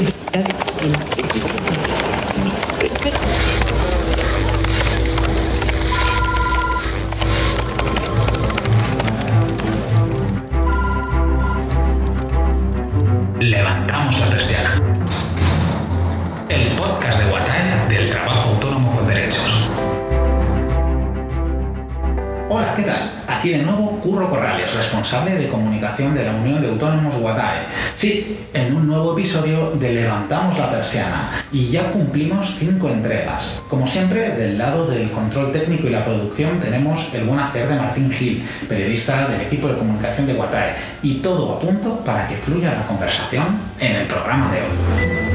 Levantamos responsable de comunicación de la Unión de Autónomos Guatae. Sí, en un nuevo episodio de Levantamos la persiana y ya cumplimos cinco entregas. Como siempre, del lado del control técnico y la producción tenemos el buen hacer de Martín Gil, periodista del equipo de comunicación de Guatae, y todo a punto para que fluya la conversación en el programa de hoy.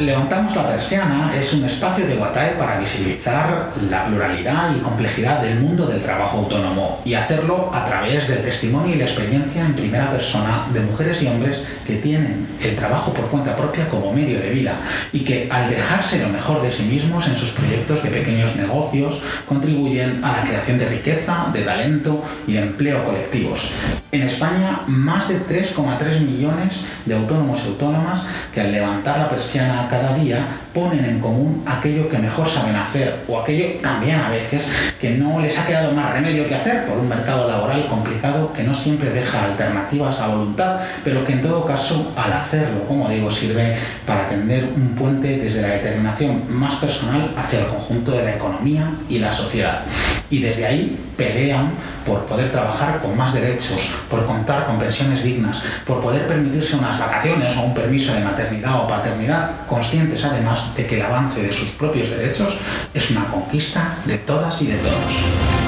Levantamos la persiana es un espacio de Guatae para visibilizar la pluralidad y complejidad del mundo del trabajo autónomo y hacerlo a través del testimonio y la experiencia en primera persona de mujeres y hombres que tienen el trabajo por cuenta propia como medio de vida y que al dejarse lo mejor de sí mismos en sus proyectos de pequeños negocios contribuyen a la creación de riqueza, de talento y de empleo colectivos. En España, más de 3,3 millones de autónomos y autónomas que al levantar la persiana cada día ponen en común aquello que mejor saben hacer o aquello también a veces que no les ha quedado más remedio que hacer por un mercado laboral complicado que no siempre deja alternativas a voluntad, pero que en todo caso al hacerlo, como digo, sirve para tender un puente desde la determinación más personal hacia el conjunto de la economía y la sociedad. Y desde ahí pelean por poder trabajar con más derechos, por contar con pensiones dignas, por poder permitirse unas vacaciones o un permiso de maternidad o paternidad, conscientes además de que el avance de sus propios derechos es una conquista de todas y de todos.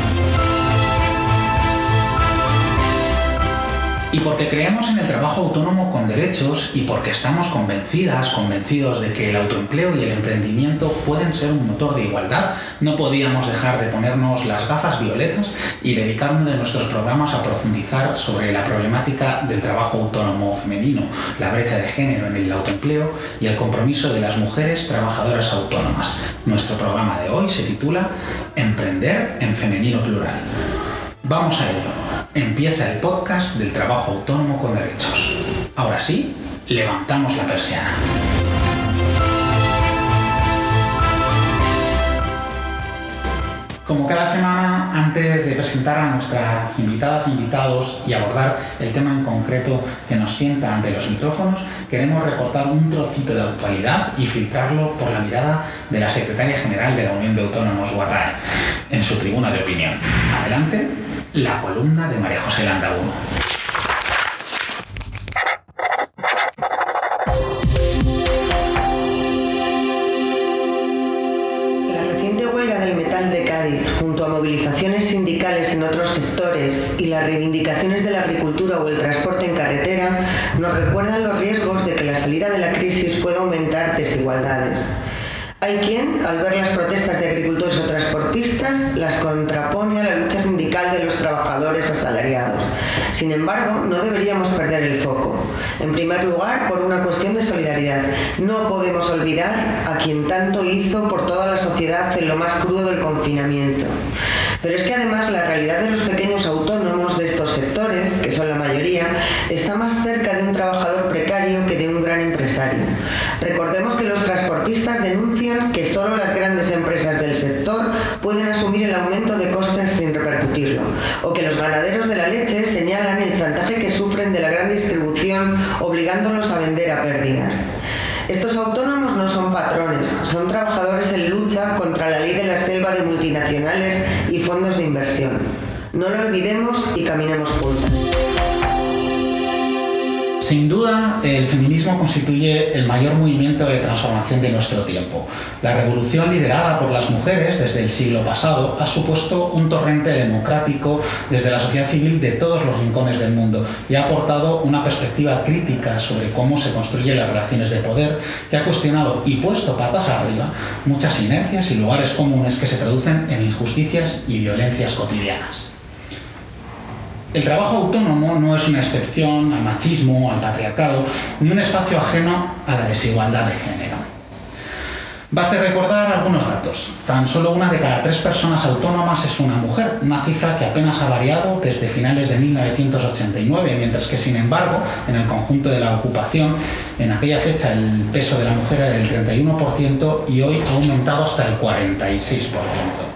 Y porque creemos en el trabajo autónomo con derechos y porque estamos convencidas, convencidos de que el autoempleo y el emprendimiento pueden ser un motor de igualdad, no podíamos dejar de ponernos las gafas violetas y dedicar uno de nuestros programas a profundizar sobre la problemática del trabajo autónomo femenino, la brecha de género en el autoempleo y el compromiso de las mujeres trabajadoras autónomas. Nuestro programa de hoy se titula Emprender en femenino plural. Vamos a ello. Empieza el podcast del trabajo autónomo con derechos. Ahora sí, levantamos la persiana. Como cada semana, antes de presentar a nuestras invitadas e invitados y abordar el tema en concreto que nos sienta ante los micrófonos, queremos recortar un trocito de actualidad y filtrarlo por la mirada de la secretaria general de la Unión de Autónomos, Guatae, en su tribuna de opinión. Adelante, la columna de María José Landabuno. Y las reivindicaciones de la agricultura o el transporte en carretera, nos recuerdan los riesgos de que la salida de la crisis pueda aumentar desigualdades. Hay quien, al ver las protestas de agricultores o transportistas, las contrapone a la lucha sindical de los trabajadores asalariados. Sin embargo, no deberíamos perder el foco. En primer lugar, por una cuestión de solidaridad. No podemos olvidar a quien tanto hizo por toda la sociedad en lo más crudo del confinamiento. Pero es que además la realidad de los pequeños autónomos de estos sectores, que son la mayoría, está más cerca de un trabajador precario que de un gran empresario. Recordemos que los transportistas denuncian que solo las grandes empresas del sector pueden asumir el aumento de costes sin repercutirlo, o que los ganaderos de la leche señalan el chantaje que sufren de la gran distribución obligándolos a vender a pérdidas. Estos autónomos no son patrones, son trabajadores en lucha contra la ley de la selva de multinacionales y fondos de inversión. No lo olvidemos y caminemos juntas. Sin duda, el feminismo constituye el mayor movimiento de transformación de nuestro tiempo. La revolución liderada por las mujeres desde el siglo pasado ha supuesto un torrente democrático desde la sociedad civil de todos los rincones del mundo y ha aportado una perspectiva crítica sobre cómo se construyen las relaciones de poder que ha cuestionado y puesto patas arriba muchas inercias y lugares comunes que se traducen en injusticias y violencias cotidianas. El trabajo autónomo no es una excepción al machismo, al patriarcado, ni un espacio ajeno a la desigualdad de género. Baste recordar algunos datos. Tan solo una de cada tres personas autónomas es una mujer, una cifra que apenas ha variado desde finales de 1989, mientras que sin embargo en el conjunto de la ocupación en aquella fecha el peso de la mujer era del 31% y hoy ha aumentado hasta el 46%.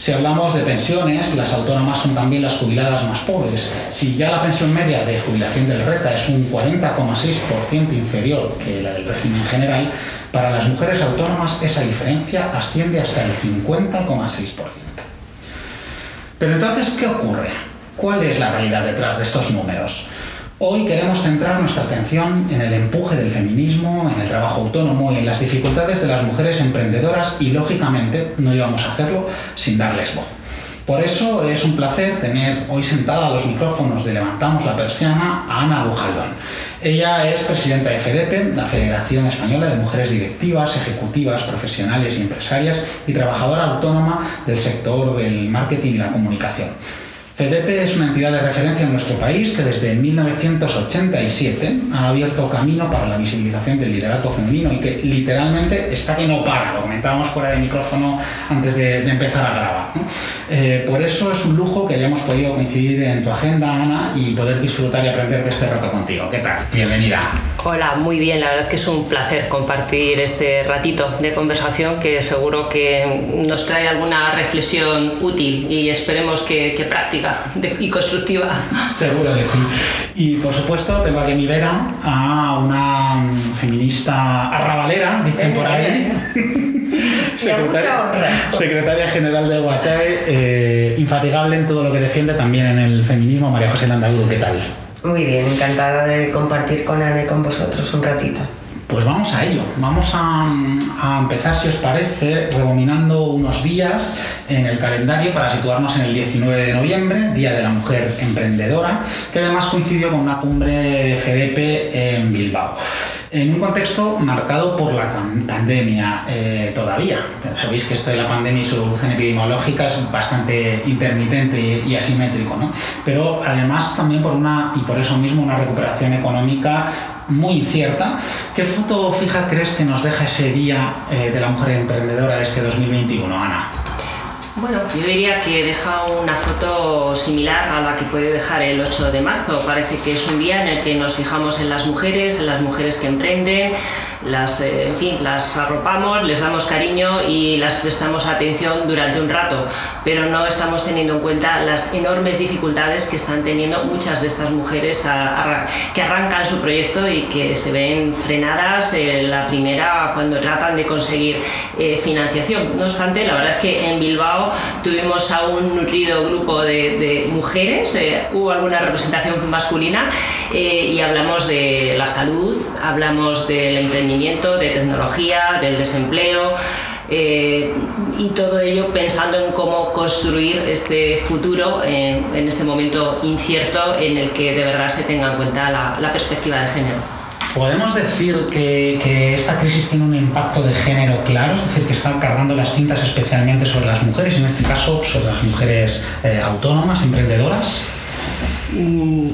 Si hablamos de pensiones, las autónomas son también las jubiladas más pobres. Si ya la pensión media de jubilación del RETA es un 40,6% inferior que la del régimen general, para las mujeres autónomas esa diferencia asciende hasta el 50,6%. Pero entonces, ¿qué ocurre? ¿Cuál es la realidad detrás de estos números? Hoy queremos centrar nuestra atención en el empuje del feminismo, en el trabajo autónomo y en las dificultades de las mujeres emprendedoras y lógicamente no íbamos a hacerlo sin darles voz. Por eso es un placer tener hoy sentada a los micrófonos de Levantamos la Persiana a Ana Bujaldón. Ella es presidenta de FEDEPE, la Federación Española de Mujeres Directivas, Ejecutivas, Profesionales y Empresarias, y trabajadora autónoma del sector del marketing y la comunicación. FEDEPE es una entidad de referencia en nuestro país que desde 1987 ha abierto camino para la visibilización del liderazgo femenino y que literalmente está que no para, lo comentábamos fuera de micrófono antes de, empezar a grabar. Eh, por eso es un lujo que hayamos podido coincidir en tu agenda, Ana, y poder disfrutar y aprender de este rato contigo. ¿Qué tal? Bienvenida. Hola, muy bien, la verdad es que es un placer compartir este ratito de conversación que seguro que nos trae alguna reflexión útil y esperemos que, que práctica y constructiva. Seguro que sí. Y por supuesto tengo aquí mi vera a una feminista arrabalera, dicen por ahí. secretaria, secretaria, general de Guatay, eh, infatigable en todo lo que defiende, también en el feminismo, María José Landagudo, ¿qué tal? Muy bien, encantada de compartir con Ana y con vosotros un ratito. Pues vamos a ello. Vamos a, empezar, si os parece, rebominando unos días en el calendario para situarnos en el 19 de noviembre, Día de la Mujer Emprendedora, que además coincidió con una cumbre de FDP en Bilbao. En un contexto marcado por la pandemia eh, todavía. Sabéis que esto de la pandemia y su evolución epidemiológica es bastante intermitente y, asimétrico, ¿no? Pero además también por una, y por eso mismo, una recuperación económica muy incierta. ¿Qué foto fija crees que nos deja ese día eh, de la mujer emprendedora de este 2021, Ana? Bueno, yo diría que deja una foto similar a la que puede dejar el 8 de marzo. Parece que es un día en el que nos fijamos en las mujeres, en las mujeres que emprenden, las, eh, en fin, las arropamos, les damos cariño y las prestamos atención durante un rato, pero no estamos teniendo en cuenta las enormes dificultades que están teniendo muchas de estas mujeres que arrancan su proyecto y que se ven frenadas en la primera cuando tratan de conseguir eh, financiación. No obstante, la verdad es que en Bilbao tuvimos a un nutrido grupo de, mujeres, eh, hubo alguna representación masculina y hablamos de la salud, hablamos del emprendimiento de tecnología, del desempleo. Eh, y todo ello pensando en cómo construir este futuro eh, en este momento incierto en el que de verdad se tenga en cuenta la, perspectiva de género. ¿Podemos decir que, esta crisis tiene un impacto de género claro? Es decir, que está cargando las cintas especialmente sobre las mujeres, en este caso sobre las mujeres eh, autónomas, emprendedoras? Mm,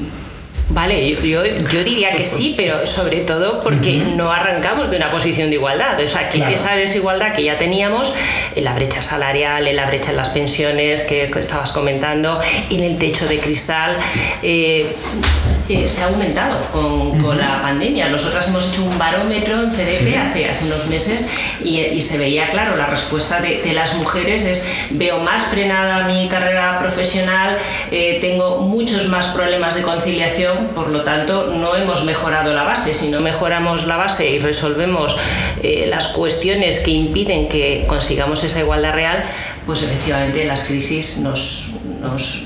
Vale, yo, yo, diría que sí, pero sobre todo porque no arrancamos de una posición de igualdad. O sea, que esa desigualdad que ya teníamos, en la brecha salarial, en la brecha en las pensiones que, estabas comentando, en el techo de cristal, eh, se ha aumentado con, con, la pandemia. Nosotras hemos hecho un barómetro en CDP hace, hace, unos meses y, y, se veía claro, la respuesta de, de, las mujeres es veo más frenada mi carrera profesional, eh, tengo muchos más problemas de conciliación, por lo tanto no hemos mejorado la base. Si no mejoramos la base y resolvemos eh, las cuestiones que impiden que consigamos esa igualdad real, pues efectivamente las crisis nos, nos,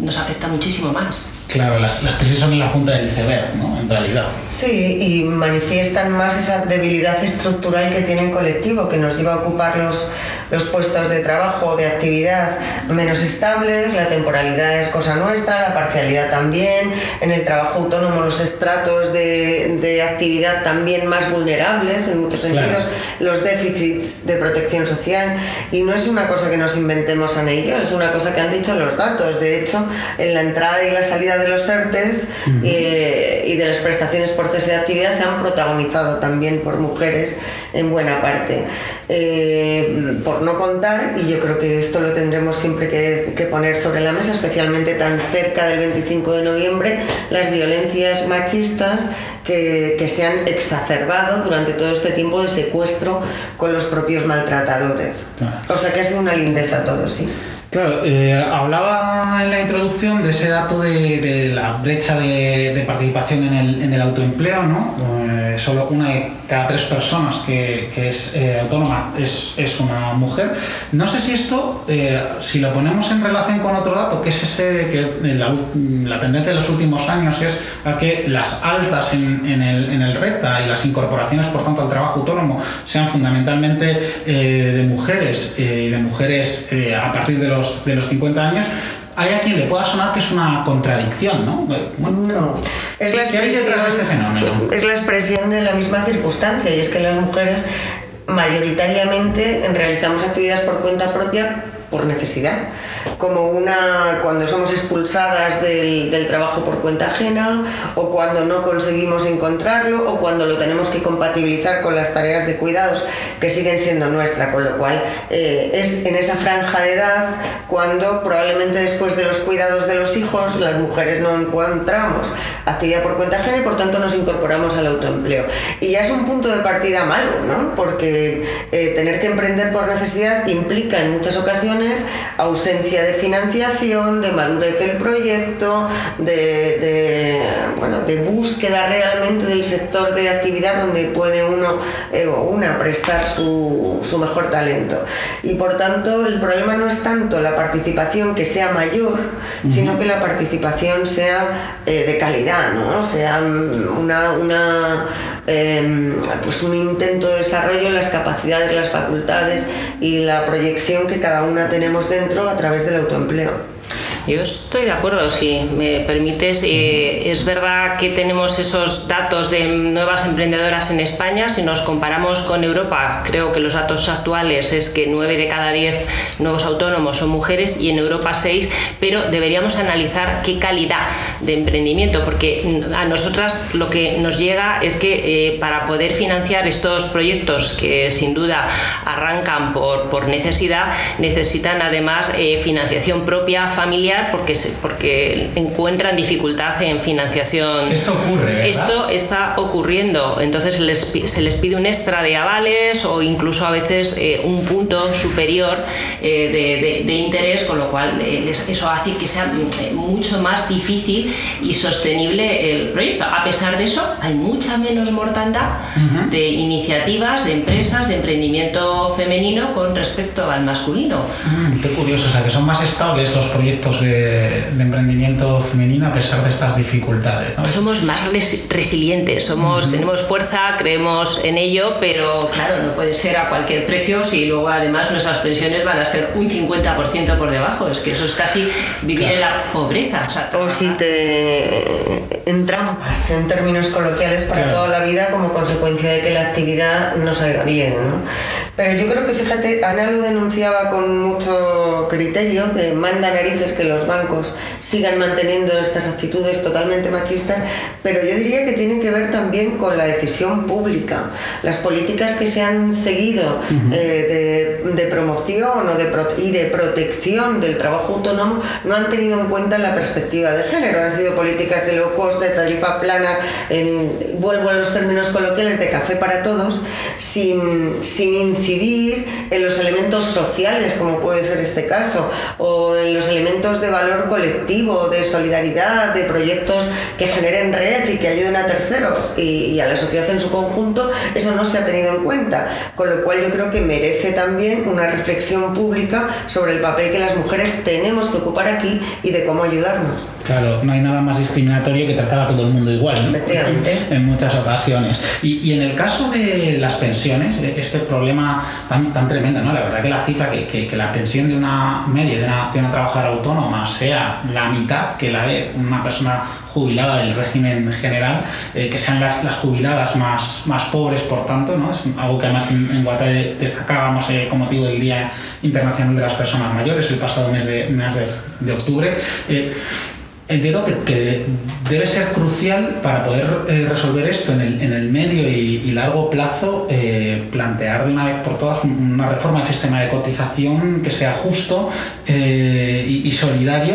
nos afectan muchísimo más. Claro, las, las, crisis son en la punta del iceberg, ¿no? En realidad. Sí, y manifiestan más esa debilidad estructural que tiene el colectivo, que nos lleva a ocupar los, los puestos de trabajo o de actividad menos estables, la temporalidad es cosa nuestra, la parcialidad también, en el trabajo autónomo los estratos de, de actividad también más vulnerables en muchos sentidos, los déficits de protección social, y no es una cosa que nos inventemos en ello, es una cosa que han dicho los datos. De hecho, en la entrada y la salida de los ERTES eh, y de las prestaciones por cese de actividad se han protagonizado también por mujeres en buena parte. Eh, por no contar, y yo creo que esto lo tendremos siempre que, que, poner sobre la mesa, especialmente tan cerca del 25 de noviembre, las violencias machistas que, que, se han exacerbado durante todo este tiempo de secuestro con los propios maltratadores. O sea que ha sido una lindeza todo, sí. Claro, eh, hablaba en la introducción de ese dato de, de la brecha de, de, participación en el, en el autoempleo, ¿no? Eh, solo una de cada tres personas que, que es eh, autónoma es, es, una mujer. No sé si esto, eh, si lo ponemos en relación con otro dato, que es ese de que la, la, tendencia de los últimos años es a que las altas en, en, el, en el RETA y las incorporaciones, por tanto, al trabajo autónomo sean fundamentalmente de mujeres y de mujeres a partir de los de los 50 años, hay a quien le pueda sonar que es una contradicción, ¿no? Bueno, no. Es la, expresión, de este fenómeno? es la expresión de la misma circunstancia y es que las mujeres mayoritariamente realizamos actividades por cuenta propia por necesidad, como una cuando somos expulsadas del, del, trabajo por cuenta ajena o cuando no conseguimos encontrarlo o cuando lo tenemos que compatibilizar con las tareas de cuidados que siguen siendo nuestra, con lo cual eh, es en esa franja de edad cuando probablemente después de los cuidados de los hijos las mujeres no encontramos actividad por cuenta ajena y por tanto nos incorporamos al autoempleo. Y ya es un punto de partida malo, ¿no? porque eh, tener que emprender por necesidad implica en muchas ocasiones ausencia de financiación, de madurez del proyecto, de, de, bueno, de búsqueda realmente del sector de actividad donde puede uno eh, o una prestar su, su, mejor talento. Y por tanto el problema no es tanto la participación que sea mayor, sino que la participación sea eh, de calidad, ¿no? sea una, una eh, pues un intento de desarrollo en las capacidades, las facultades y la proyección que cada una tenemos dentro a través del autoempleo. Yo estoy de acuerdo, si me permites. Eh, es verdad que tenemos esos datos de nuevas emprendedoras en España. Si nos comparamos con Europa, creo que los datos actuales es que 9 de cada 10 nuevos autónomos son mujeres y en Europa 6, pero deberíamos analizar qué calidad de emprendimiento, porque a nosotras lo que nos llega es que eh, para poder financiar estos proyectos que sin duda arrancan por, por necesidad, necesitan además eh, financiación propia, familiar porque, se, porque encuentran dificultad en financiación. Esto ocurre, ¿verdad? Esto está ocurriendo. Entonces les, se les pide un extra de avales o incluso a veces eh, un punto superior eh, de, de, de, interés, con lo cual eh, eso hace que sea mucho más difícil y sostenible el proyecto. A pesar de eso, hay mucha menos mortandad uh -huh. de iniciativas, de empresas, de emprendimiento femenino con respecto al masculino. Mm, qué curioso, o sea, que son más estables los proyectos de, de, emprendimiento femenino a pesar de estas dificultades. ¿no? Somos más res resilientes, somos, uh -huh. tenemos fuerza, creemos en ello, pero claro, no puede ser a cualquier precio si luego además nuestras pensiones van a ser un 50% por debajo. Es que eso es casi vivir claro. en la pobreza. O, sea, o si te entrampas en términos coloquiales para claro. toda la vida como consecuencia de que la actividad no salga bien. ¿no? Pero yo creo que fíjate, Ana lo denunciaba con mucho criterio, que manda narices que los bancos sigan manteniendo estas actitudes totalmente machistas, pero yo diría que tiene que ver también con la decisión pública. Las políticas que se han seguido uh -huh. eh, de, de, promoción o de y de protección del trabajo autónomo no han tenido en cuenta la perspectiva de género. Han sido políticas de low cost, de tarifa plana, en, vuelvo a los términos coloquiales de café para todos, sin, sin incidir en los elementos sociales, como puede ser este caso, o en los elementos de valor colectivo, de solidaridad, de proyectos que generen red y que ayuden a terceros y, y, a la sociedad en su conjunto, eso no se ha tenido en cuenta. Con lo cual yo creo que merece también una reflexión pública sobre el papel que las mujeres tenemos que ocupar aquí y de cómo ayudarnos. Claro, no hay nada más discriminatorio que tratar a todo el mundo igual, ¿no? Efectivamente. En muchas ocasiones. Y, y, en el caso de las pensiones, este problema tan, tremendo, ¿no? La verdad que la cifra que, la pensión de una media, de una, trabajadora autónoma, sea la mitad que la de una persona jubilada del régimen general, eh, que sean las, jubiladas más, más pobres, por tanto, ¿no? es algo que además en, en destacábamos eh, con motivo del Día Internacional de las Personas Mayores el pasado mes de, mes de, de octubre. Eh, entiendo que, debe ser crucial para poder eh, resolver esto en el, medio y, largo plazo, eh, plantear de una vez por todas una reforma del sistema de cotización que sea justo eh, y, y solidario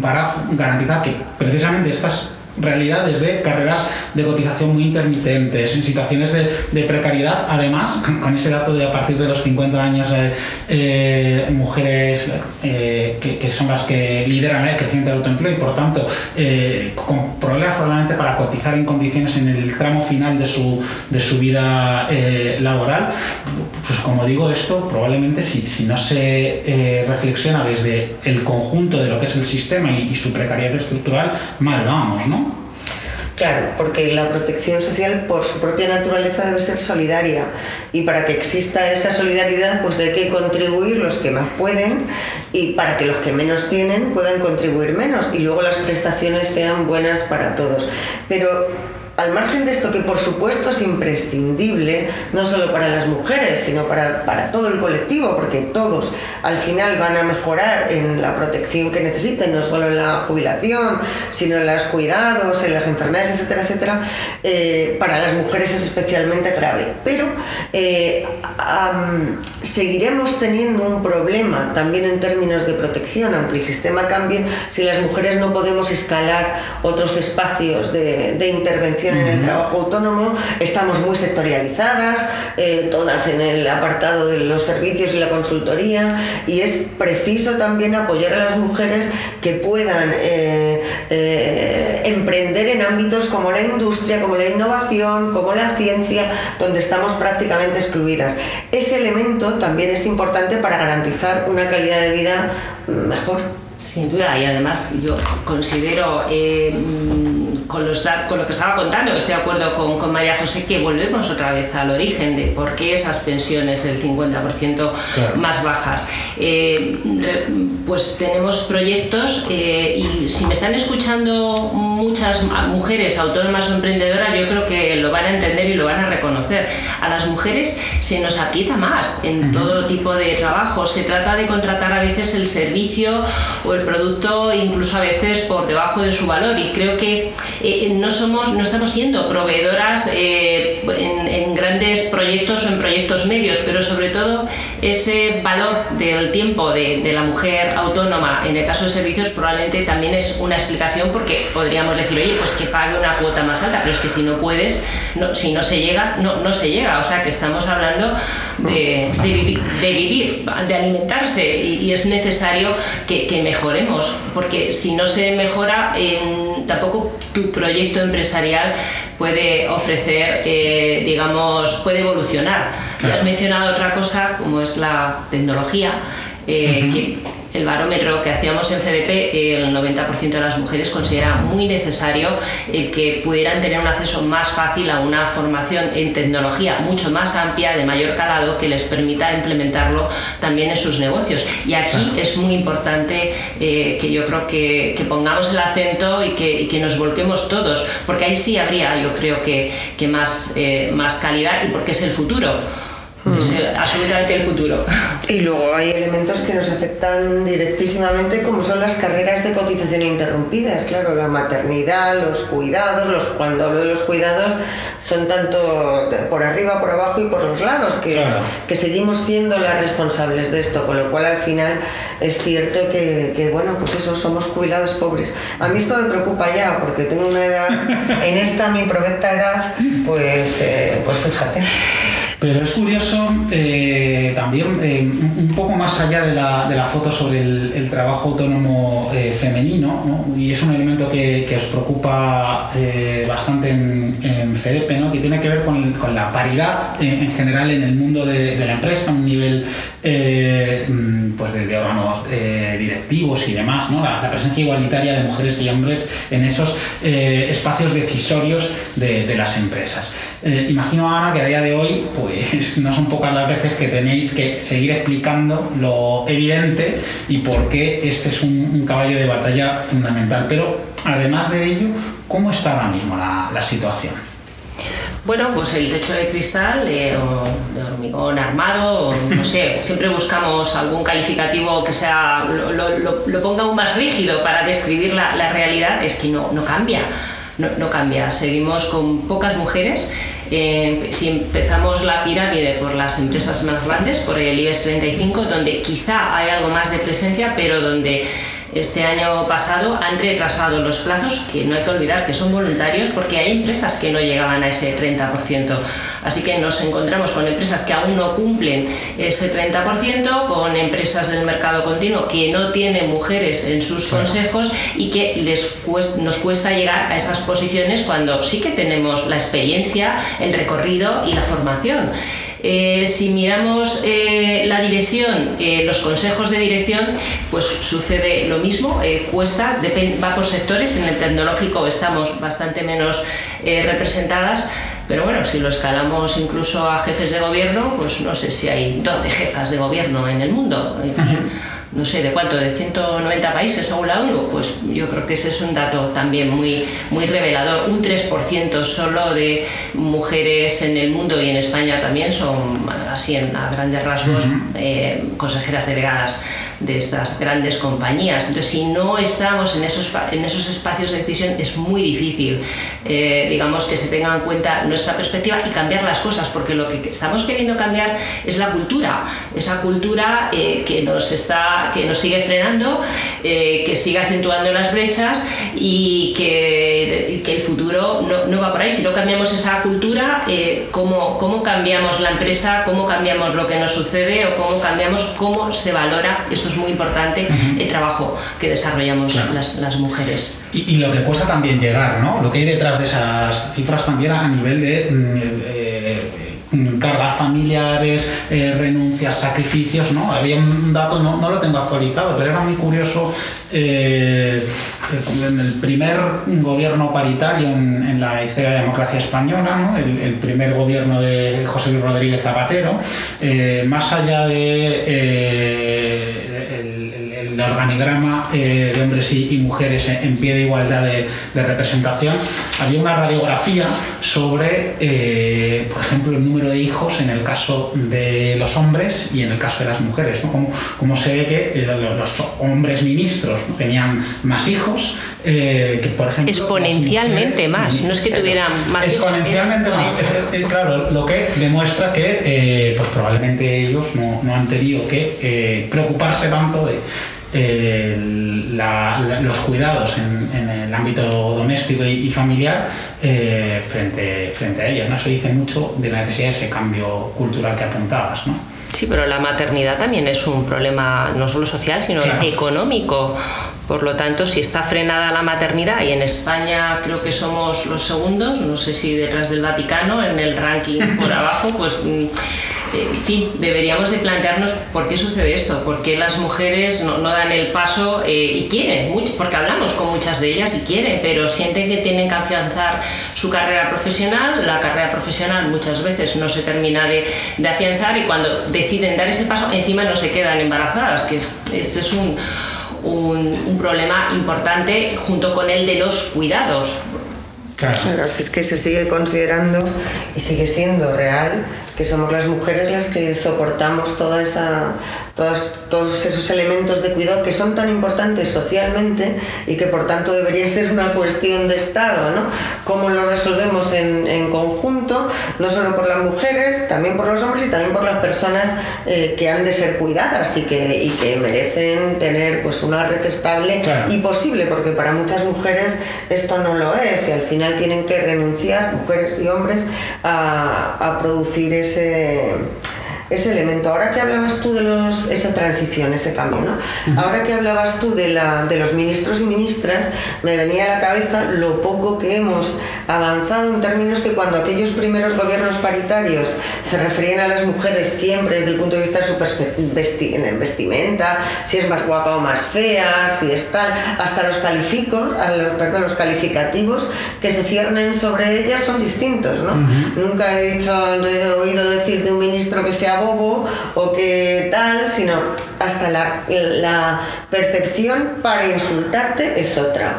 para garantizar que precisamente estas realidades de carreras de cotización muy intermitentes, en situaciones de, precariedad, además, con, ese dato de a partir de los 50 años, eh, eh, mujeres eh, que, son las que lideran el creciente autoempleo y por tanto con problemas probablemente para cotizar en condiciones en el tramo final de su, de su vida laboral, pues como digo, esto probablemente si, si no se reflexiona desde el conjunto de lo que es el sistema y su precariedad estructural, mal vamos, ¿no? Claro, porque la protección social por su propia naturaleza debe ser solidaria y para que exista esa solidaridad pues hay que contribuir los que más pueden y para que los que menos tienen puedan contribuir menos y luego las prestaciones sean buenas para todos. Pero al margen de esto, que por supuesto es imprescindible, no solo para las mujeres, sino para, para, todo el colectivo, porque todos al final van a mejorar en la protección que necesiten, no solo en la jubilación, sino en los cuidados, en las enfermedades, etcétera, etcétera, eh, para las mujeres es especialmente grave. Pero eh, seguiremos teniendo un problema también en términos de protección, aunque el sistema cambie, si las mujeres no podemos escalar otros espacios de, de intervención en el trabajo autónomo, estamos muy sectorializadas, eh, todas en el apartado de los servicios y la consultoría, y es preciso también apoyar a las mujeres que puedan eh, eh, emprender en ámbitos como la industria, como la innovación, como la ciencia, donde estamos prácticamente excluidas. Ese elemento también es importante para garantizar una calidad de vida mejor. Sin duda, y además yo considero con, los, con lo que estaba contando, estoy de acuerdo con, con, María José, que volvemos otra vez al origen de por qué esas pensiones el 50% más bajas. Eh, pues tenemos proyectos eh, y si me están escuchando muchas mujeres autónomas o emprendedoras, yo creo que lo van a entender y lo van a reconocer. A las mujeres se nos aprieta más en todo tipo de trabajo. Se trata de contratar a veces el servicio o el producto incluso a veces por debajo de su valor y creo que eh, no, somos, no estamos siendo proveedoras eh, en, grandes proyectos o en proyectos medios, pero sobre todo ese valor del tiempo de, la mujer autónoma en el caso de servicios probablemente también es una explicación porque podríamos decir, oye, pues que pague una cuota más alta, pero es que si no puedes, no, si no se llega, no, no se llega. O sea que estamos hablando de, de, vivir, de alimentarse y, es necesario que, que, mejoremos, porque si no se mejora, tampoco tu proyecto empresarial puede ofrecer, eh, digamos, puede evolucionar. Ya has mencionado otra cosa, como es la tecnología, eh, que el barómetro que hacíamos en CDP, el 90% de las mujeres considera muy necesario el que pudieran tener un acceso más fácil a una formación en tecnología mucho más amplia, de mayor calado, que les permita implementarlo también en sus negocios. Y aquí es muy importante eh, que yo creo que, pongamos el acento y que, nos volquemos todos, porque ahí sí habría, yo creo que, que más, eh, más calidad y porque es el futuro es hmm. absolutamente el futuro. Y luego hay elementos que nos afectan directísimamente, como son las carreras de cotización interrumpidas. Claro, la maternidad, los cuidados, los, cuando hablo de los cuidados, son tanto por arriba, por abajo y por los lados, que, que seguimos siendo las responsables de esto, con lo cual al final es cierto que, que, bueno, pues eso, somos jubilados pobres. A mí esto me preocupa ya, porque tengo una edad, en esta mi provecta edad, pues, eh, pues fíjate. Pero es curioso eh, también, eh, un poco más allá de la, de la foto sobre el, trabajo autónomo eh, femenino, ¿no? y es un elemento que, que os preocupa bastante en, en FEDEPE, ¿no? que tiene que ver con, con la paridad en, general en el mundo de, de la empresa, un nivel mm, pues de, órganos directivos y demás, ¿no? La, la, presencia igualitaria de mujeres y hombres en esos espacios decisorios de, de las empresas. Eh, imagino, Ana, que a día de hoy, pues no son pocas las veces que tenéis que seguir explicando lo evidente y por qué este es un, caballo de batalla fundamental. Pero además de ello, ¿cómo está ahora mismo la, situación? Bueno, pues el techo de cristal de, o de hormigón armado, o no sé, siempre buscamos algún calificativo que sea lo, lo- lo ponga aún más rígido para describir la, la realidad, es que no, no cambia, no, no cambia. Seguimos con pocas mujeres. Eh, si empezamos la pirámide por las empresas más grandes, por el IBEX 35, donde quizá hay algo más de presencia, pero donde este año pasado han retrasado los plazos, que no hay que olvidar que son voluntarios porque hay empresas que no llegaban a ese 30%. Así que nos encontramos con empresas que aún no cumplen ese 30%, con empresas del mercado continuo que no tienen mujeres en sus consejos y que les nos cuesta llegar a esas posiciones cuando sí que tenemos la experiencia, el recorrido y la formación. Eh, si miramos eh, la dirección, eh, los consejos de dirección, pues sucede lo mismo, eh, cuesta, va por sectores, en el tecnológico estamos bastante menos eh, representadas, pero bueno, si lo escalamos incluso a jefes de gobierno, pues no sé si hay 12 jefas de gobierno en el mundo. no sé, ¿de cuánto? ¿De 190 países según la ONU? Pues yo creo que ese es un dato también muy, muy revelador. Un 3% solo de mujeres en el mundo y en España también son, así en, a grandes rasgos, eh, consejeras delegadas de estas grandes compañías. Entonces, si no estamos en esos, en esos espacios de decisión, es muy difícil, eh, digamos, que se tenga en cuenta nuestra perspectiva y cambiar las cosas, porque lo que estamos queriendo cambiar es la cultura, esa cultura eh, que nos está, que nos sigue frenando, eh, que sigue acentuando las brechas y que, que el futuro no, no va por ahí. Si no cambiamos esa cultura, eh, ¿cómo, ¿cómo cambiamos la empresa? ¿Cómo cambiamos lo que nos sucede? ¿O cómo cambiamos cómo se valora? Esto es muy importante, el trabajo que desarrollamos Claro. las, las mujeres. Y, y lo que cuesta también llegar, ¿no? Lo que hay detrás de esas cifras también a nivel de mm, eh, mm, cargas familiares, eh, renuncias, sacrificios, ¿no? Había un dato, no, no lo tengo actualizado, pero era muy curioso. eh, en el primer gobierno paritario en, en la historia de la democracia española, ¿no? el, el primer gobierno de José Luis Rodríguez Zapatero, eh, más allá de eh, organigrama eh, de hombres y, mujeres en, pie de igualdad de, representación, había una radiografía sobre, eh, por ejemplo, el número de hijos en el caso de los hombres y en el caso de las mujeres. ¿no? Como, como se ve que eh, lo- los hombres ministros tenían más hijos eh, que, por ejemplo, Exponencialmente más, no es que tuvieran más Exponencialmente más. Eh, Claro, lo que demuestra que eh, pues probablemente ellos no, no han tenido que eh, preocuparse tanto de eh, la- la- los cuidados en, en el ámbito doméstico y, y familiar eh, frente, frente a ellas. ¿no? Eso dice mucho de la necesidad de ese cambio cultural que apuntabas. ¿no? Sí, pero la maternidad también es un problema no solo social, sino Claro. económico. Por lo tanto, si está frenada la maternidad, y en España creo que somos los segundos, no sé si detrás del Vaticano, en el ranking por abajo, pues mm, eh, en fin, deberíamos de plantearnos por qué sucede esto, por qué las mujeres no, no dan el paso eh, y quieren, mucho, porque hablamos con muchas de ellas y quieren, pero sienten que tienen que afianzar su carrera profesional, la carrera profesional muchas veces no se termina de, de afianzar y cuando deciden dar ese paso encima no se quedan embarazadas, que es- este es un, un, un problema importante junto con el de los cuidados, Claro. Claro, si es que se sigue considerando y sigue siendo real que somos las mujeres las que soportamos toda esa, todas- todos esos elementos de cuidado que son tan importantes socialmente y que por tanto debería ser una cuestión de Estado, ¿no? Cómo lo resolvemos en, en conjunto, no solo por las mujeres, también por los hombres y también por las personas eh, que han de ser cuidadas y que, y que merecen tener pues una red estable Claro. y posible, porque para muchas mujeres esto no lo es y al final tienen que renunciar, mujeres y hombres, a, a producir ese, ese elemento. Ahora que hablabas tú de los, esa transición, ese cambio, ¿no? ahora que hablabas tú de, la, de los ministros y ministras, me venía a la cabeza lo poco que hemos avanzado en términos que cuando aquellos primeros gobiernos paritarios se referían a las mujeres siempre desde el punto de vista de su vesti- vestimenta, si es más guapa o más fea, si es tal, hasta los calificos, perdón, los calificativos que se ciernen sobre ellas son distintos, ¿no? Nunca he dicho, no he oído decir de un ministro que sea bobo o que tal, sino hasta la, la percepción para insultarte es otra.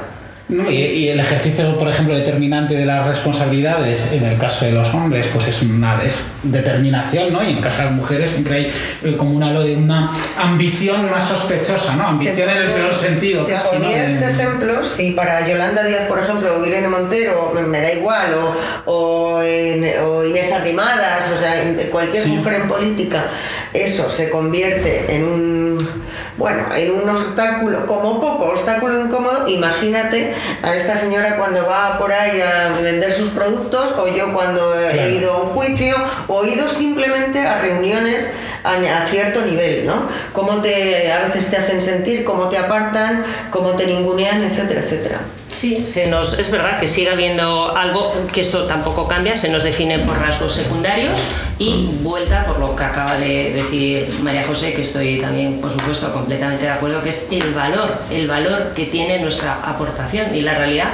Y, el ejercicio, por ejemplo, determinante de las responsabilidades, en el caso de los hombres, pues es una determinación, ¿no? Y en el caso de las mujeres siempre hay eh, como una, de una ambición más sospechosa, ¿no? Ambición en el peor sentido. Te ponía este ejemplo, si para Yolanda Díaz, por ejemplo, o Irene Montero, me da igual, o, o, o Inés Arrimadas, o sea, cualquier mujer en política, eso se convierte en un bueno, hay un obstáculo, como poco obstáculo incómodo, imagínate a esta señora cuando va por ahí a vender sus productos o yo cuando he ido a un juicio o he ido simplemente a reuniones a, cierto nivel, ¿no? Cómo te, a veces te hacen sentir, cómo te apartan, cómo te ningunean, etcétera, etcétera. Sí, se nos, es verdad que sigue habiendo algo, que esto tampoco cambia, se nos define por rasgos secundarios y vuelta por lo que acaba de decir María José, que estoy también, por supuesto, completamente de acuerdo, que es el valor, el valor que tiene nuestra aportación. Y la realidad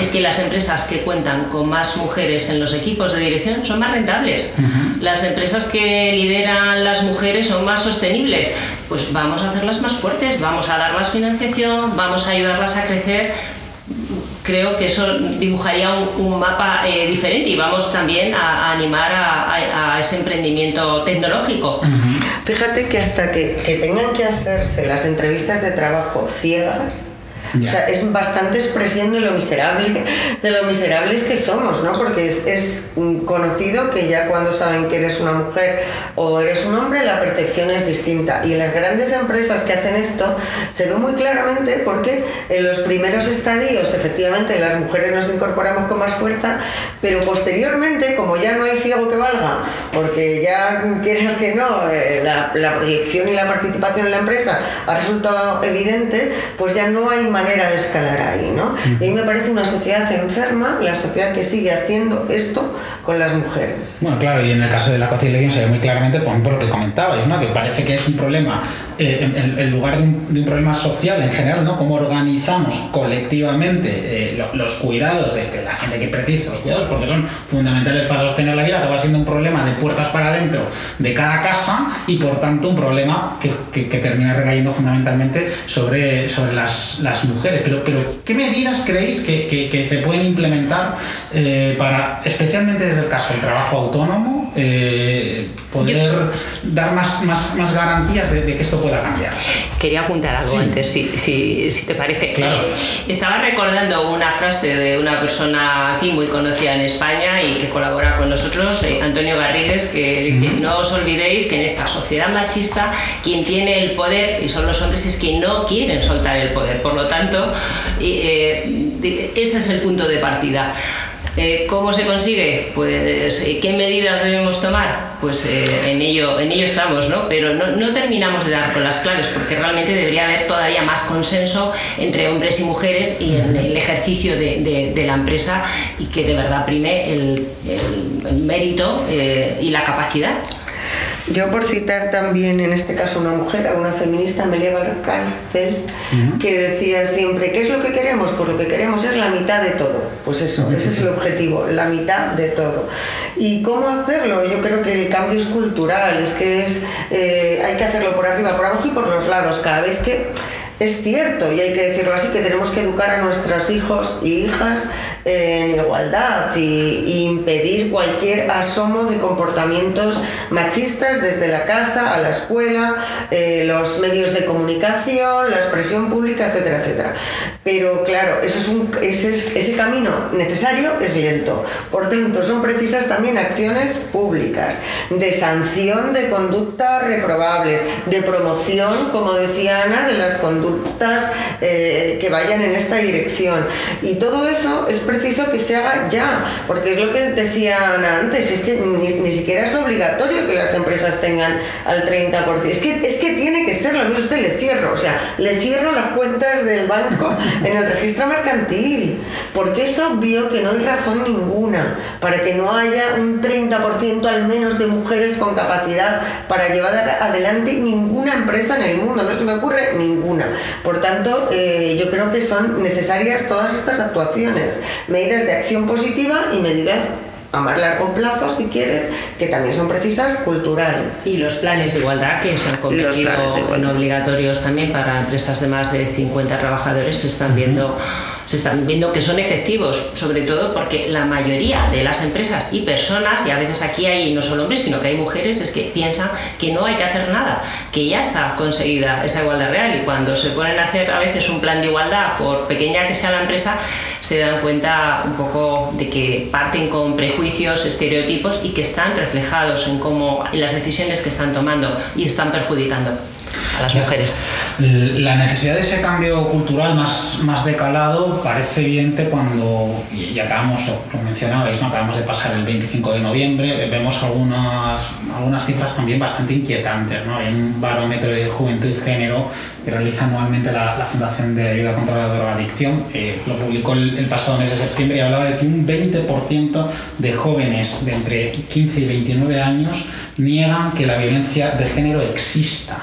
es que las empresas que cuentan con más mujeres en los equipos de dirección son más rentables. Las empresas que lideran las mujeres son más sostenibles. Pues vamos a hacerlas más fuertes, vamos a darlas financiación, vamos a ayudarlas a crecer creo que eso dibujaría un, mapa eh, diferente y vamos también a, animar a, ese emprendimiento tecnológico. Fíjate que hasta que, que tengan que hacerse las entrevistas de trabajo ciegas, o sea, es bastante expresión de lo miserable, de lo miserables que somos, ¿no? Porque es, es, conocido que ya cuando saben que eres una mujer o eres un hombre, la percepción es distinta. Y en las grandes empresas que hacen esto se ve muy claramente porque en los primeros estadios, efectivamente, las mujeres nos incorporamos con más fuerza, pero posteriormente, como ya no hay ciego que valga, porque ya quieras que no, eh, la, la proyección y la participación en la empresa ha resultado evidente, pues ya no hay más manera de escalar ahí, ¿no? Y a mí me parece una sociedad enferma, la sociedad que sigue haciendo esto con las mujeres. Bueno, claro, y en el caso de la conciliación se ve muy claramente por, lo que comentabais, ¿no? Que parece que es un problema, eh, en, lugar de un, problema social en general, ¿no? Cómo organizamos colectivamente eh, los cuidados de que la gente que precisa los cuidados, porque son fundamentales para sostener la vida, va siendo un problema de puertas para adentro de cada casa y por tanto un problema que, que, termina recayendo fundamentalmente sobre, sobre las, las mujeres. Pero, pero ¿qué medidas creéis que, que se pueden implementar eh, para, especialmente desde el caso del trabajo autónomo, eh, poder dar más, más, más garantías de, que esto pueda cambiar? Quería apuntar algo antes, si, si, si, te parece. Claro. estaba recordando una frase de una persona muy conocida en España y que colabora con nosotros, eh, Antonio Garrigues, que dice, no os olvidéis que en esta sociedad machista quien tiene el poder, y son los hombres, es quien no quieren soltar el poder. Por lo tanto, ese es el punto de partida. Eh, ¿Cómo se consigue? Pues, eh, ¿qué medidas debemos tomar? Pues eh, en, ello, en ello estamos, ¿no? Pero no, terminamos de dar con las claves, porque realmente debería haber todavía más consenso entre hombres y mujeres y en el ejercicio de, la empresa y que de verdad prime el, mérito y la capacidad. Yo por citar también en este caso una mujer, a una feminista, Amelia Valcárcel, que decía siempre, ¿qué es lo que queremos? Pues lo que queremos es la mitad de todo. Pues eso, ese es el objetivo, la mitad de todo. ¿Y cómo hacerlo? Yo creo que el cambio es cultural, es que es, eh, hay que hacerlo por arriba, por abajo y por los lados. Cada vez que es cierto, y hay que decirlo así, que tenemos que educar a nuestros hijos y hijas en igualdad y, impedir cualquier asomo de comportamientos machistas desde la casa a la escuela, eh, los medios de comunicación, la expresión pública, etcétera, etcétera. Pero claro, eso es un, ese, ese camino necesario es lento. Por tanto, son precisas también acciones públicas de sanción de conductas reprobables, de promoción, como decía Ana, de las conductas eh, que vayan en esta dirección. Y todo eso es preciso que se haga ya, porque es lo que decían antes, es que ni, siquiera es obligatorio que las empresas tengan al 30%. Es que, es que tiene que serlo, mire usted, le cierro, o sea, le cierro las cuentas del banco en el registro mercantil, porque es obvio que no hay razón ninguna para que no haya un 30% al menos de mujeres con capacidad para llevar adelante ninguna empresa en el mundo, no se me ocurre ninguna. Por tanto, eh, yo creo que son necesarias todas estas actuaciones, medidas de acción positiva y medidas a más largo plazo, si quieres, que también son precisas culturales. Y los planes de igualdad que se han convertido en obligatorios también para empresas de más de 50 trabajadores se están viendo se están viendo que son efectivos, sobre todo porque la mayoría de las empresas y personas, y a veces aquí hay no solo hombres, sino que hay mujeres, es que piensan que no hay que hacer nada, que ya está conseguida esa igualdad real. Y cuando se ponen a hacer a veces un plan de igualdad, por pequeña que sea la empresa, se dan cuenta un poco de que parten con prejuicios, estereotipos y que están reflejados en cómo en las decisiones que están tomando y están perjudicando a las mujeres. La necesidad de ese cambio cultural más, más decalado parece evidente cuando, y acabamos, lo mencionabais, ¿no? acabamos de pasar el 25 de noviembre, vemos algunas, algunas cifras también bastante inquietantes. ¿no? Hay un barómetro de juventud y género que realiza anualmente la, Fundación de Ayuda contra la Drogadicción, eh, lo publicó el, pasado mes de septiembre y hablaba de que un 20% de jóvenes de entre 15 y 29 años niegan que la violencia de género exista.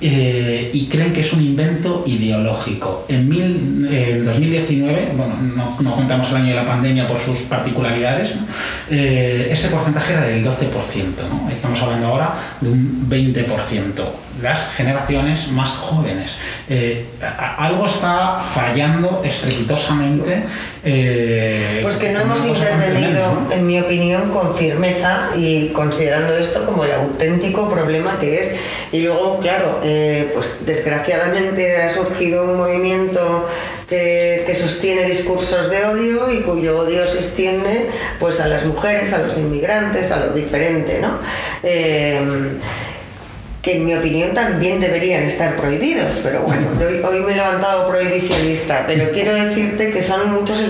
Eh, y creen que es un invento ideológico. En, mil, 2019, bueno, no, no, contamos el año de la pandemia por sus particularidades, eh, ese porcentaje era del 12%, ¿no? estamos hablando ahora de un 20%. Las generaciones más jóvenes. Eh, algo está fallando estrepitosamente. pues que no hemos intervenido, en mi opinión, con firmeza y considerando esto como el auténtico problema que es. Y luego, claro, eh, pues desgraciadamente ha surgido un movimiento que, sostiene discursos de odio y cuyo odio se extiende pues a las mujeres, a los inmigrantes, a lo diferente, ¿no? Que en mi opinión también deberían estar prohibidos, pero bueno, hoy me he levantado prohibicionista, pero quiero decirte que son muchos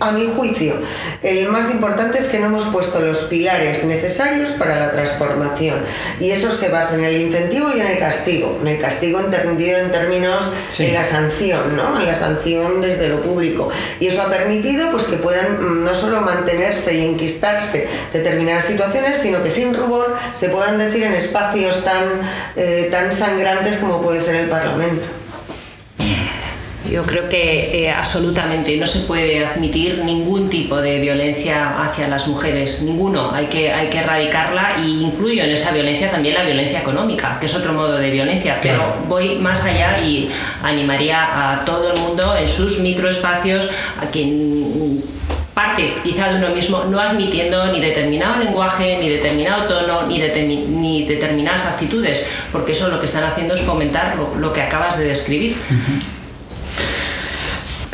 a mi juicio, el más importante es que no hemos puesto los pilares necesarios para la transformación. Y eso se basa en el incentivo y en el castigo. En el castigo entendido en términos de la sanción, ¿no? En la sanción desde lo público. Y eso ha permitido pues, que puedan mm, no solo mantenerse y enquistarse determinadas situaciones, sino que sin rubor se puedan decir en espacios tan, eh, tan sangrantes como puede ser el Parlamento. Yo creo que eh, absolutamente no se puede admitir ningún tipo de violencia hacia las mujeres, ninguno. Hay que, hay que erradicarla e incluyo en esa violencia también la violencia económica, que es otro modo de violencia. Pero voy más allá y animaría a todo el mundo en sus microespacios a quien parte quizá de uno mismo, no admitiendo ni determinado lenguaje, ni determinado tono, ni, ni determinadas actitudes, porque eso lo que están haciendo es fomentar lo, que acabas de describir.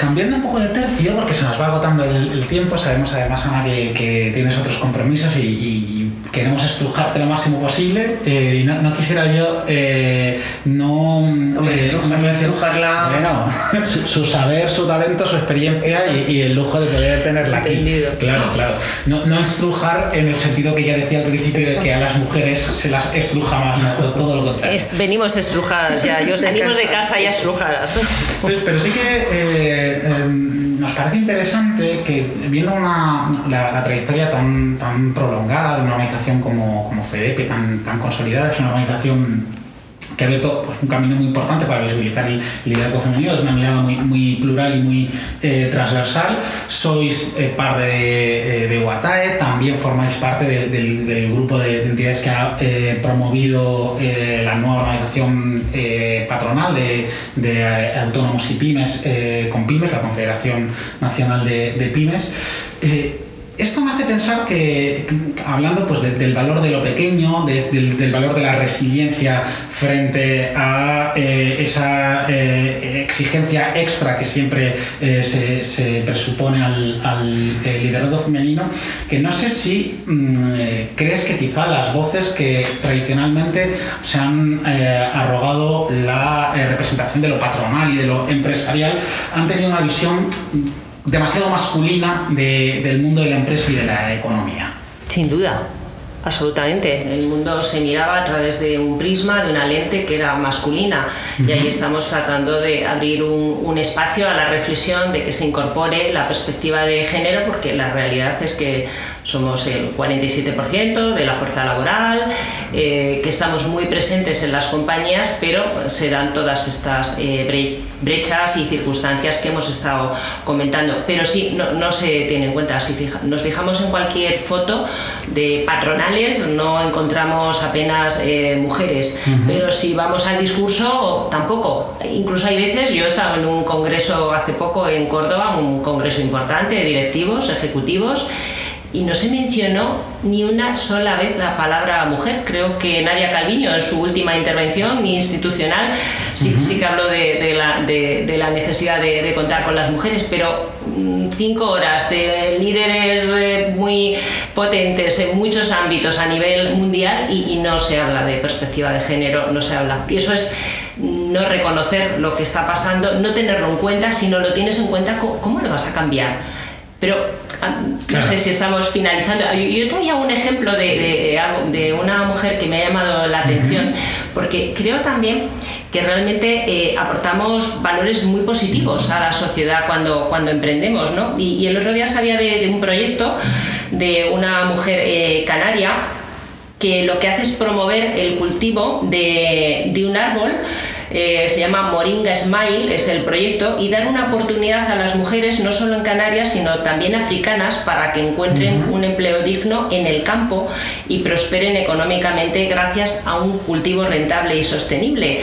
Cambiando un poco de tercio, porque se nos va agotando el, tiempo, sabemos además, Ana, que, tienes otros compromisos y, queremos estrujarte lo máximo posible. Eh, y no, quisiera yo eh, no, eh, estrujarla. Bueno, su, saber, su talento, su experiencia y, el lujo de poder tenerla aquí. Claro, claro. No, no, estrujar en el sentido que ya decía al principio de que a las mujeres se las estruja más, todo lo contrario. venimos estrujadas ya, yo salimos de casa ya estrujadas. Pues, pero sí que Em, nos parece interesante que viendo la, trayectoria tan, tan prolongada de una organización como, como FEDEPE, tan, tan consolidada, es una organización que ha abierto pues, un camino muy importante para visibilizar el liderazgo femenino, es una mirada muy, plural y muy eh, transversal. Sois eh, parte de, eh, de, UATAE, también formáis parte del, grupo de, entidades que ha promovido la nueva organización patronal de, autónomos y pymes con pymes, la Confederación Nacional de, Pymes esto me hace pensar que, hablando pues del valor de lo pequeño, del, valor de la resiliencia frente a eh, esa eh, exigencia extra que siempre eh, se, presupone al, liderazgo femenino, que no sé si mm, crees que quizá las voces que tradicionalmente se han arrogado la representación de lo patronal y de lo empresarial han tenido una visión demasiado masculina del mundo de la empresa y de la economía. Sin duda, Absolutamente. El mundo se miraba a través de un prisma, de una lente que era masculina. Y ahí estamos tratando de abrir un, espacio a la reflexión de que se incorpore la perspectiva de género, porque la realidad es que somos el 47% de la fuerza laboral, eh, que estamos muy presentes en las compañías, pero se dan todas estas eh, brechas y circunstancias que hemos estado comentando. Pero sí, no, se tiene en cuenta. Si nos fijamos en cualquier foto, de no encontramos apenas eh, mujeres, pero si vamos al discurso, tampoco. Incluso hay veces, yo he estado en un congreso hace poco en Córdoba, un congreso importante de directivos, ejecutivos, y no se mencionó ni una sola vez la palabra mujer. Creo que Nadia Calviño en su última intervención institucional sí, sí que habló de, la, de, la, necesidad de, contar con las mujeres, pero mm, cinco horas de líderes eh, muy potentes en muchos ámbitos a nivel mundial y, no se habla de perspectiva de género, no se habla. Y eso es no reconocer lo que está pasando, no tenerlo en cuenta, si no lo tienes en cuenta, ¿cómo, lo vas a cambiar? Pero ah, no sé si estamos finalizando. Yo, traía un ejemplo de, de, una mujer que me ha llamado la atención, porque creo también que realmente eh, aportamos valores muy positivos a la sociedad cuando, cuando emprendemos. ¿no? Y, el otro día sabía de, un proyecto de una mujer eh, canaria que lo que hace es promover el cultivo de, de un árbol eh, se llama Moringa Smile, es el proyecto, y dar una oportunidad a las mujeres, no solo en Canarias, sino también africanas, para que encuentren un empleo digno en el campo y prosperen económicamente gracias a un cultivo rentable y sostenible.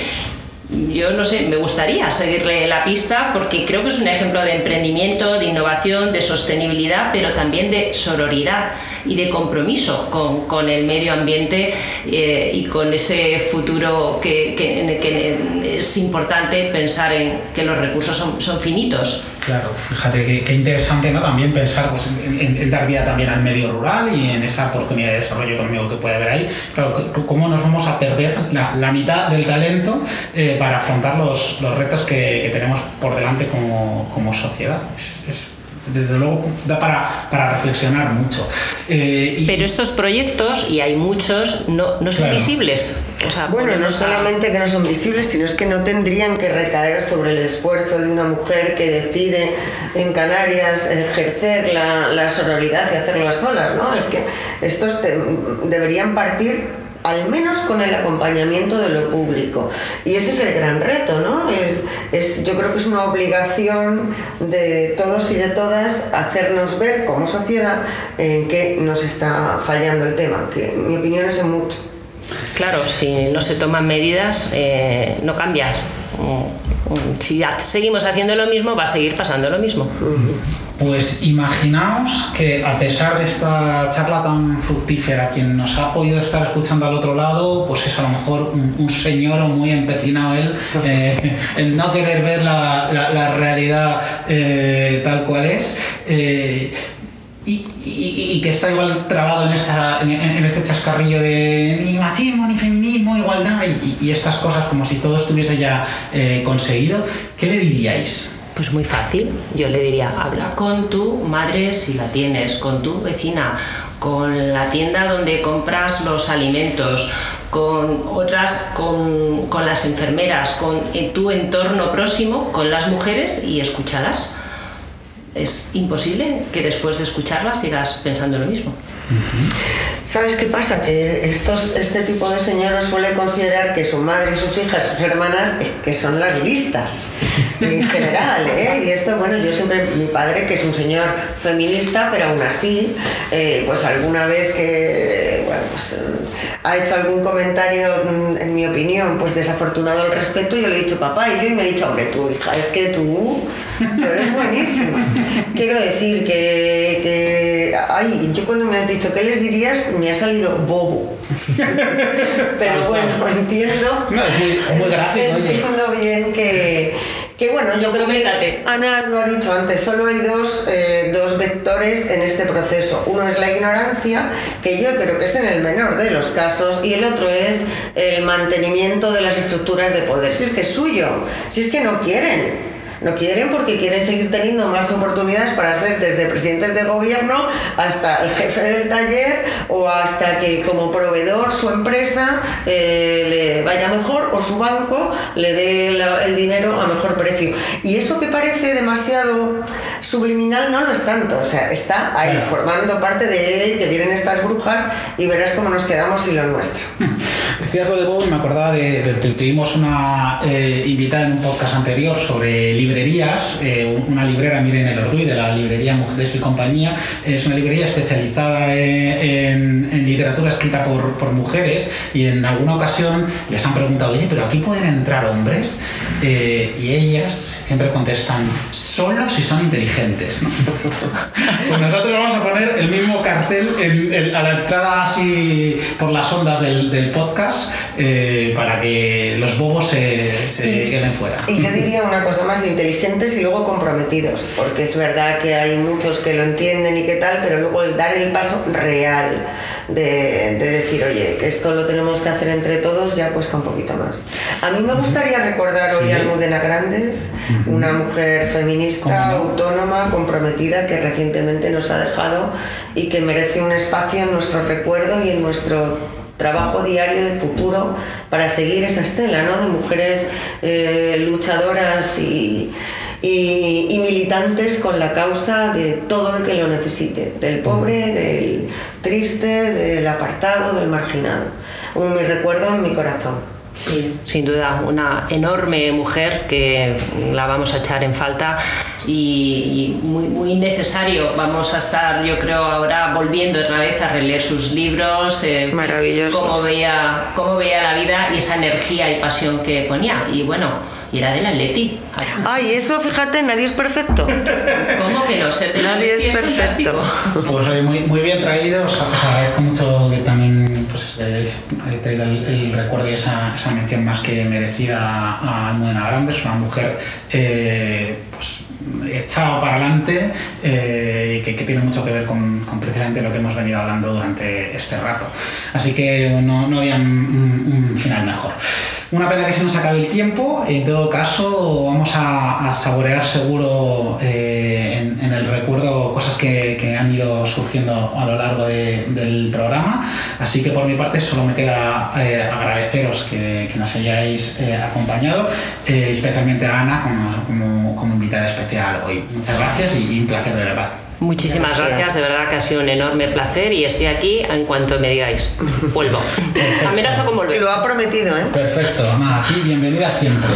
Yo no sé, me gustaría seguirle la pista porque creo que es un ejemplo de emprendimiento, de innovación, de sostenibilidad, pero también de sororidad y de compromiso con, el medio ambiente eh, y con ese futuro que, que, es importante pensar en que los recursos son, finitos. Claro, fíjate qué interesante ¿no? también pensar pues, en, dar vida también al medio rural y en esa oportunidad de desarrollo económico que puede haber ahí. Claro, ¿cómo nos vamos a perder la, mitad del talento eh, para afrontar los, los retos que, tenemos por delante como, como sociedad? es desde luego da para, para reflexionar mucho. Eh, Pero estos proyectos, y hay muchos, no, no son visibles. bueno, no solamente que no son visibles, sino es que no tendrían que recaer sobre el esfuerzo de una mujer que decide en Canarias ejercer la, la sororidad y hacerlo a solas, ¿no? Es que estos deberían partir al menos con el acompañamiento de lo público. Y ese es el gran reto, ¿no? Es, es, yo creo que es una obligación de todos y de todas hacernos ver como sociedad en qué nos está fallando el tema, que en mi opinión es en mucho. Claro, si no se toman medidas, eh, no cambias. Si seguimos haciendo lo mismo, va a seguir pasando lo mismo. Pues imaginaos que a pesar de esta charla tan fructífera, quien nos ha podido estar escuchando al otro lado, pues es a lo mejor un, señor o muy empecinado él eh, en no querer ver la, realidad eh, tal cual es. Eh, y, que está igual trabado en, este chascarrillo de ni machismo, ni feminismo, igualdad y, estas cosas como si todo estuviese ya conseguido, ¿qué le diríais? Pues muy fácil, yo le diría, habla con tu madre si la tienes, con tu vecina, con la tienda donde compras los alimentos, con otras, con, las enfermeras, con tu entorno próximo, con las mujeres y escúchalas. Es imposible que después de escucharlas sigas pensando lo mismo. ¿Sabes qué pasa? Que estos, este tipo de señores suele considerar que su madre sus hijas, sus hermanas, que son las listas en general. ¿eh? Y esto, bueno, yo siempre, mi padre, que es un señor feminista, pero aún así, eh, pues alguna vez que, bueno, pues ha hecho algún comentario, mm, en mi opinión, pues desafortunado al respecto, yo le he dicho papá, y yo y me he dicho, hombre, tú, hija, es que tú, tú eres buenísima. Quiero decir que, que ay, yo cuando me has dicho qué les dirías, me ha salido bobo. Pero bueno, entiendo. No, es muy, muy gráfico, Entiendo bien que que bueno, yo creo que Ana lo ha dicho antes, solo hay dos, eh, dos vectores en este proceso. Uno es la ignorancia, que yo creo que es en el menor de los casos, y el otro es el mantenimiento de las estructuras de poder. Si es que es suyo, si es que no quieren. No quieren porque quieren seguir teniendo más oportunidades para ser desde presidentes de gobierno hasta el jefe del taller o hasta que como proveedor su empresa eh, le vaya mejor o su banco le dé el dinero a mejor precio. Y eso que parece demasiado subliminal no lo es tanto, o sea, está ahí formando parte de que vienen estas brujas y verás cómo nos quedamos y lo nuestro. Decías lo de Bob y me acordaba de, que tuvimos una eh, invitada en un podcast anterior sobre librerías, eh, una librera, Miren el Orduy, de la librería Mujeres y Compañía, es una librería especializada en, literatura escrita por, por, mujeres y en alguna ocasión les han preguntado, oye, pero aquí pueden entrar hombres eh, y ellas siempre contestan, solo si son inteligentes. pues nosotros vamos a poner el mismo cartel a la entrada así por las ondas del, podcast eh, para que los bobos se, queden fuera. Y yo diría una cosa más, inteligentes y luego comprometidos, porque es verdad que hay muchos que lo entienden y qué tal, pero luego el dar el paso real de, decir, oye, que esto lo tenemos que hacer entre todos ya cuesta un poquito más. A mí me gustaría recordar hoy a Almudena Grandes, una mujer feminista, autónoma, comprometida, que recientemente nos ha dejado y que merece un espacio en nuestro recuerdo y en nuestro trabajo diario de futuro para seguir esa estela ¿no? de mujeres eh, luchadoras y, y, militantes con la causa de todo el que lo necesite, del pobre, del triste, del apartado, del marginado. Un mi recuerdo en mi corazón. Sí, sin duda, una enorme mujer que la vamos a echar en falta y, muy, muy necesario. Vamos a estar, yo creo, ahora volviendo otra vez a releer sus libros, eh, Cómo veía, cómo veía la vida y esa energía y pasión que ponía. Y bueno, y era del Atleti. Ay, eso fíjate, nadie es perfecto. ¿Cómo que no? Ser nadie es perfecto. Pues muy, muy bien traído, os agradezco mucho que también pues, hayáis traído el, recuerdo y esa, esa, mención más que merecida a Almudena Grandes, una mujer eh, pues, echada para adelante eh, y que, tiene mucho que ver con, precisamente lo que hemos venido hablando durante este rato. Así que no, no había un final mejor. Una pena que se nos acabe el tiempo. En todo caso, vamos a, saborear seguro eh, en, el recuerdo cosas que, han ido surgiendo a lo largo del programa. Así que por mi parte solo me queda eh, agradeceros que, nos hayáis eh, acompañado, especialmente a Ana como, como, invitada especial hoy. Muchas gracias y, un placer de verdad. Muchísimas gracias. de verdad que ha sido un enorme placer y estoy aquí en cuanto me digáis. Vuelvo. Amenazo con volver. Lo ha prometido, ¿eh? Perfecto, Ana, aquí bienvenida siempre.